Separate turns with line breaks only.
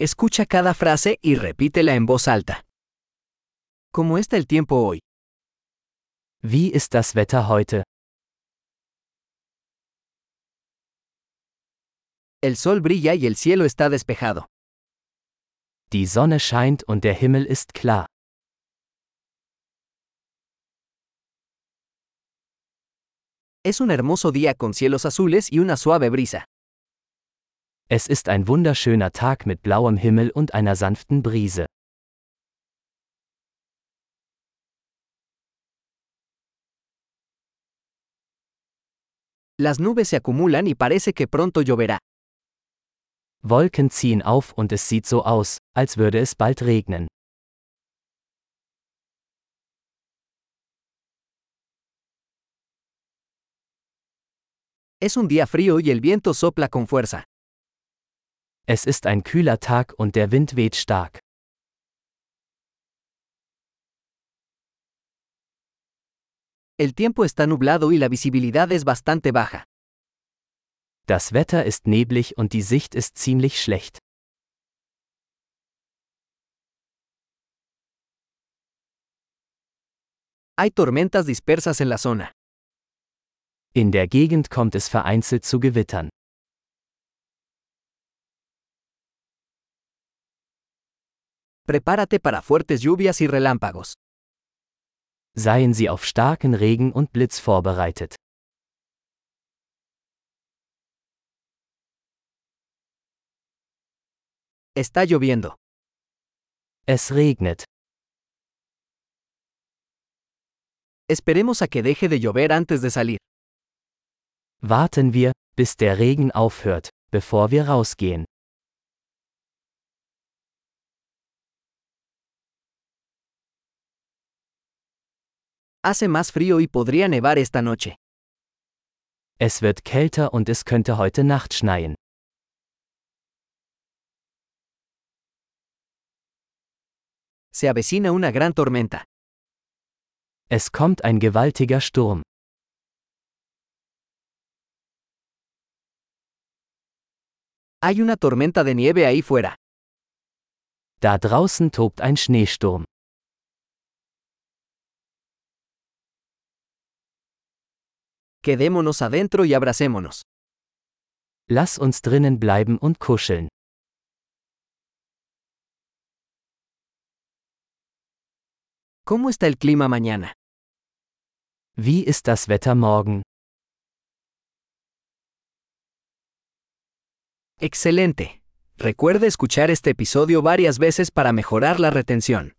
Escucha cada frase y repítela en voz alta. ¿Cómo está el tiempo hoy?
Wie ist das Wetter heute?
El sol brilla y el cielo está despejado.
Die Sonne scheint und der Himmel ist klar.
Es un hermoso día con cielos azules y una suave brisa.
Es ist ein wunderschöner Tag mit blauem Himmel und einer sanften Brise.
Las nubes se acumulan y parece que pronto lloverá.
Wolken ziehen auf und es sieht so aus, als würde es bald regnen.
Es un día frío y el viento sopla con fuerza.
Es ist ein kühler Tag und der Wind weht stark.
El tiempo está nublado y la visibilidad es bastante baja.
Das Wetter ist neblig und die Sicht ist ziemlich schlecht.
Hay tormentas dispersas en la zona.
In der Gegend kommt es vereinzelt zu Gewittern.
Prepárate para fuertes lluvias y relámpagos.
Seien Sie auf starken Regen und Blitz vorbereitet.
Está lloviendo.
Es regnet.
Esperemos a que deje de llover antes de salir.
Warten wir, bis der Regen aufhört, bevor wir rausgehen.
Hace más frío y podría nevar esta noche.
Es wird kälter und es könnte heute Nacht schneien.
Se avecina una gran tormenta.
Es kommt ein gewaltiger Sturm.
Hay una tormenta de nieve ahí fuera.
Da draußen tobt ein Schneesturm.
Quedémonos adentro y abracémonos.
Lass uns drinnen bleiben und kuscheln.
¿Cómo está el clima mañana?
Wie ist das Wetter morgen?
Excelente. Recuerde escuchar este episodio varias veces para mejorar la retención.